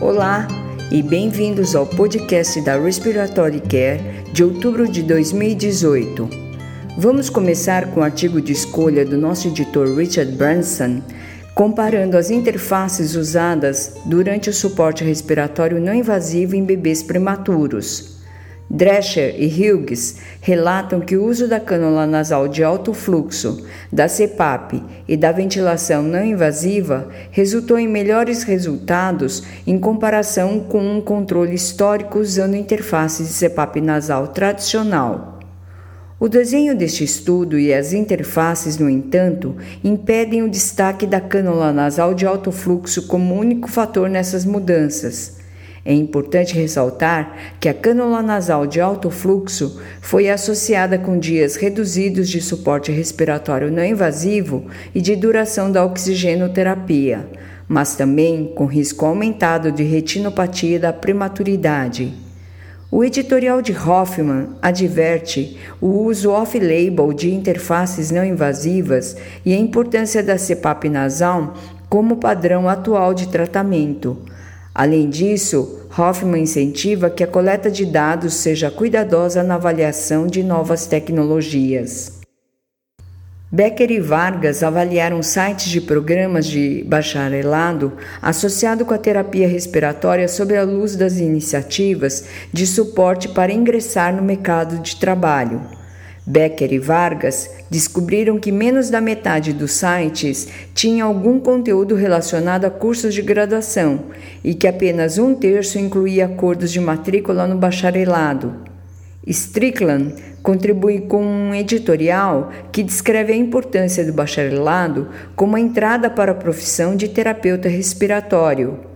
Olá e bem-vindos ao podcast da Respiratory Care de outubro de 2018. Vamos começar com o artigo de escolha do nosso editor Richard Branson, comparando as interfaces usadas durante o suporte respiratório não invasivo em bebês prematuros. Drescher e Hughes relatam que o uso da cânula nasal de alto fluxo, da CPAP e da ventilação não invasiva resultou em melhores resultados em comparação com um controle histórico usando interface de CPAP nasal tradicional. O desenho deste estudo e as interfaces, no entanto, impedem o destaque da cânula nasal de alto fluxo como único fator nessas mudanças. É importante ressaltar que a cânula nasal de alto fluxo foi associada com dias reduzidos de suporte respiratório não invasivo e de duração da oxigenoterapia, mas também com risco aumentado de retinopatia da prematuridade. O editorial de Hoffman adverte o uso off-label de interfaces não invasivas e a importância da CPAP nasal como padrão atual de tratamento. Além disso, Hoffman incentiva que a coleta de dados seja cuidadosa na avaliação de novas tecnologias. Becker e Vargas avaliaram sites de programas de bacharelado associado com a terapia respiratória sob a luz das iniciativas de suporte para ingressar no mercado de trabalho. Becker e Vargas descobriram que menos da metade dos sites tinha algum conteúdo relacionado a cursos de graduação e que apenas um terço incluía acordos de matrícula no bacharelado. Strickland contribui com um editorial que descreve a importância do bacharelado como a entrada para a profissão de terapeuta respiratório.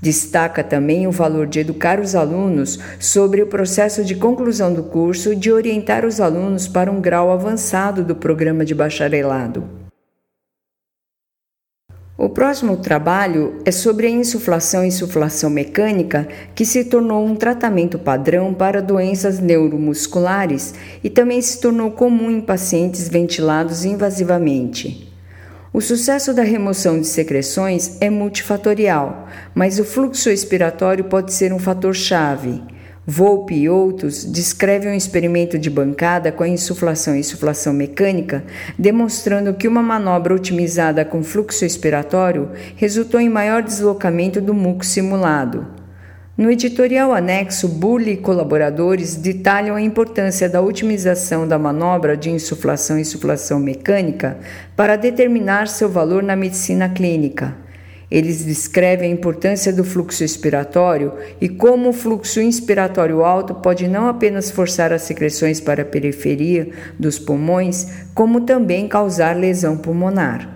Destaca também o valor de educar os alunos sobre o processo de conclusão do curso e de orientar os alunos para um grau avançado do programa de bacharelado. O próximo trabalho é sobre a insuflação e insuflação mecânica, que se tornou um tratamento padrão para doenças neuromusculares e também se tornou comum em pacientes ventilados invasivamente. O sucesso da remoção de secreções é multifatorial, mas o fluxo expiratório pode ser um fator-chave. Volpe e outros descrevem um experimento de bancada com a insuflação e insuflação mecânica, demonstrando que uma manobra otimizada com fluxo expiratório resultou em maior deslocamento do muco simulado. No editorial anexo, Bully e colaboradores detalham a importância da otimização da manobra de insuflação e insuflação mecânica para determinar seu valor na medicina clínica. Eles descrevem a importância do fluxo expiratório e como o fluxo inspiratório alto pode não apenas forçar as secreções para a periferia dos pulmões, como também causar lesão pulmonar.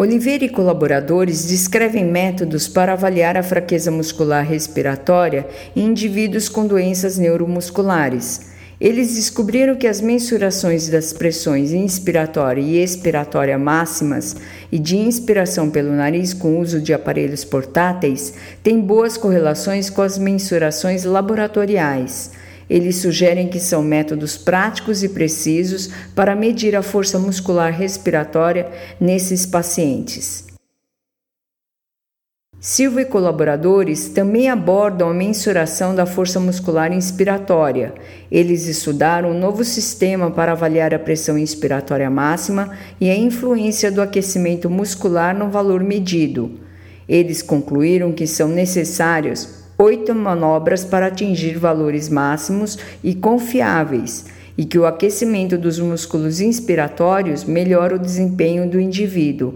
Oliveira e colaboradores descrevem métodos para avaliar a fraqueza muscular respiratória em indivíduos com doenças neuromusculares. Eles descobriram que as mensurações das pressões inspiratória e expiratória máximas e de inspiração pelo nariz com uso de aparelhos portáteis têm boas correlações com as mensurações laboratoriais. Eles sugerem que são métodos práticos e precisos para medir a força muscular respiratória nesses pacientes. Silva e colaboradores também abordam a mensuração da força muscular inspiratória. Eles estudaram um novo sistema para avaliar a pressão inspiratória máxima e a influência do aquecimento muscular no valor medido. Eles concluíram que são necessários oito manobras para atingir valores máximos e confiáveis, e que o aquecimento dos músculos inspiratórios melhora o desempenho do indivíduo.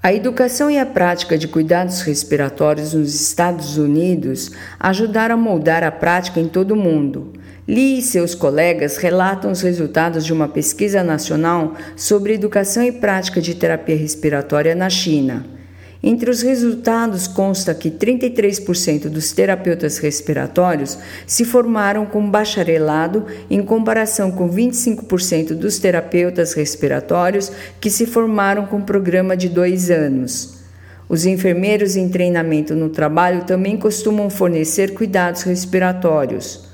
A educação e a prática de cuidados respiratórios nos Estados Unidos ajudaram a moldar a prática em todo o mundo. Lee e seus colegas relatam os resultados de uma pesquisa nacional sobre educação e prática de terapia respiratória na China. Entre os resultados consta que 33% dos terapeutas respiratórios se formaram com bacharelado, em comparação com 25% dos terapeutas respiratórios que se formaram com programa de dois anos. Os enfermeiros em treinamento no trabalho também costumam fornecer cuidados respiratórios.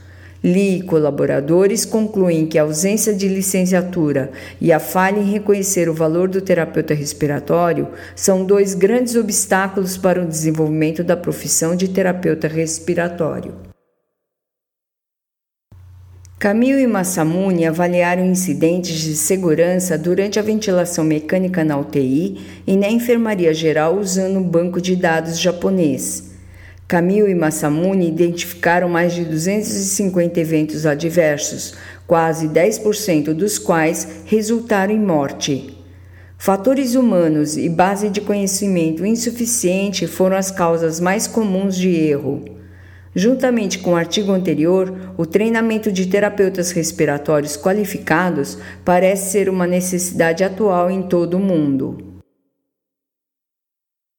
Lee e colaboradores concluem que a ausência de licenciatura e a falha em reconhecer o valor do terapeuta respiratório são dois grandes obstáculos para o desenvolvimento da profissão de terapeuta respiratório. Camille e Massamune avaliaram incidentes de segurança durante a ventilação mecânica na UTI e na enfermaria geral usando um banco de dados japonês. Camille e Massamune identificaram mais de 250 eventos adversos, quase 10% dos quais resultaram em morte. Fatores humanos e base de conhecimento insuficiente foram as causas mais comuns de erro. Juntamente com o artigo anterior, o treinamento de terapeutas respiratórios qualificados parece ser uma necessidade atual em todo o mundo.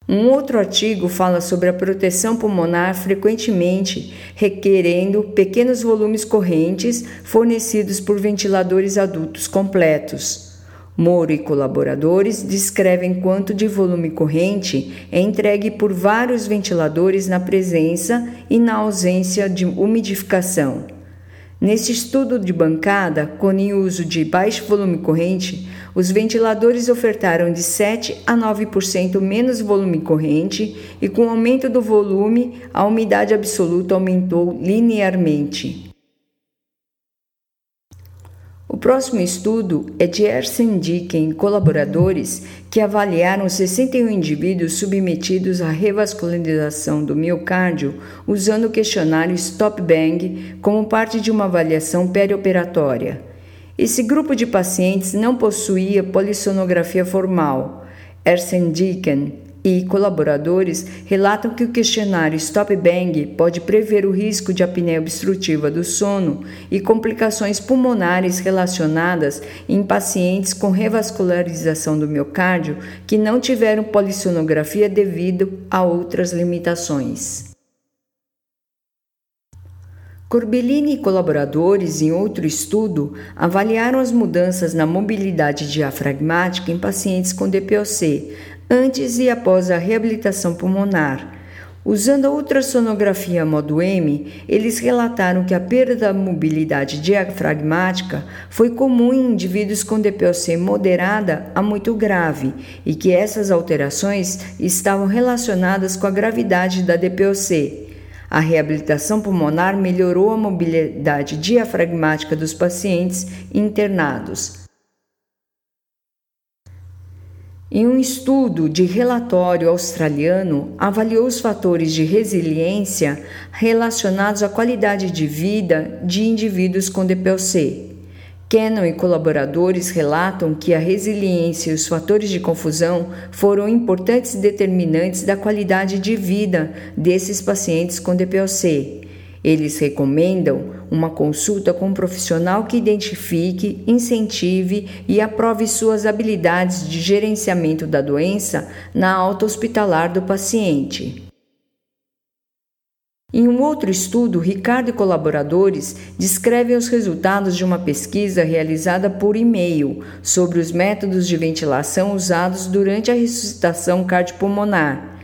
Um outro artigo fala sobre a proteção pulmonar frequentemente requerendo pequenos volumes correntes fornecidos por ventiladores adultos completos. Moro e colaboradores descrevem quanto de volume corrente é entregue por vários ventiladores na presença e na ausência de umidificação. Neste estudo de bancada, com o uso de baixo volume corrente, os ventiladores ofertaram de 7 a 9% menos volume corrente e, com o aumento do volume, a umidade absoluta aumentou linearmente. O próximo estudo é de Ersen Dicken e colaboradores que avaliaram 61 indivíduos submetidos à revascularização do miocárdio usando o questionário Stop Bang como parte de uma avaliação perioperatória. Esse grupo de pacientes não possuía polissonografia formal. Ersen Dicken e colaboradores relatam que o questionário Stop Bang pode prever o risco de apneia obstrutiva do sono e complicações pulmonares relacionadas em pacientes com revascularização do miocárdio que não tiveram polissonografia devido a outras limitações. Corbellini e colaboradores, em outro estudo, avaliaram as mudanças na mobilidade diafragmática em pacientes com DPOC, antes e após a reabilitação pulmonar. Usando a ultrassonografia modo M, eles relataram que a perda da mobilidade diafragmática foi comum em indivíduos com DPOC moderada a muito grave e que essas alterações estavam relacionadas com a gravidade da DPOC. A reabilitação pulmonar melhorou a mobilidade diafragmática dos pacientes internados. Em um estudo de relatório australiano, avaliou os fatores de resiliência relacionados à qualidade de vida de indivíduos com DPOC. Cannon e colaboradores relatam que a resiliência e os fatores de confusão foram importantes determinantes da qualidade de vida desses pacientes com DPOC. Eles recomendam uma consulta com um profissional que identifique, incentive e aprove suas habilidades de gerenciamento da doença na alta hospitalar do paciente. Em um outro estudo, Ricardo e colaboradores descrevem os resultados de uma pesquisa realizada por e-mail sobre os métodos de ventilação usados durante a ressuscitação cardiopulmonar.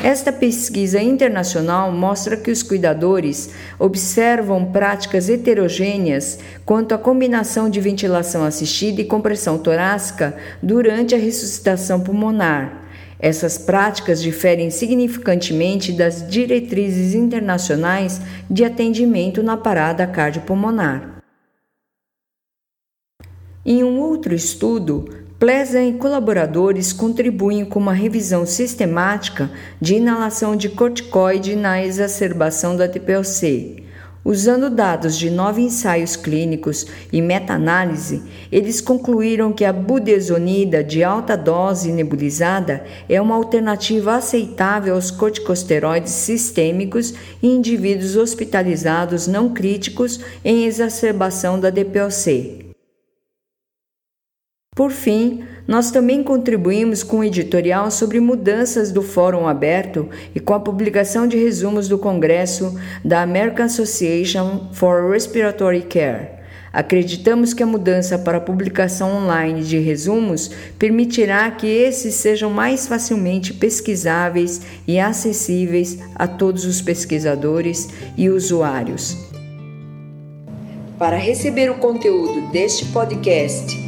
Esta pesquisa internacional mostra que os cuidadores observam práticas heterogêneas quanto à combinação de ventilação assistida e compressão torácica durante a ressuscitação pulmonar. Essas práticas diferem significantemente das diretrizes internacionais de atendimento na parada cardiopulmonar. Em um outro estudo, Plesa e colaboradores contribuem com uma revisão sistemática de inalação de corticoide na exacerbação da TPOC. Usando dados de nove ensaios clínicos e meta-análise, eles concluíram que a budesonida de alta dose nebulizada é uma alternativa aceitável aos corticosteroides sistêmicos em indivíduos hospitalizados não críticos em exacerbação da DPOC. Por fim, nós também contribuímos com o um editorial sobre mudanças do Fórum Aberto e com a publicação de resumos do Congresso da American Association for Respiratory Care. Acreditamos que a mudança para a publicação online de resumos permitirá que esses sejam mais facilmente pesquisáveis e acessíveis a todos os pesquisadores e usuários. Para receber o conteúdo deste podcast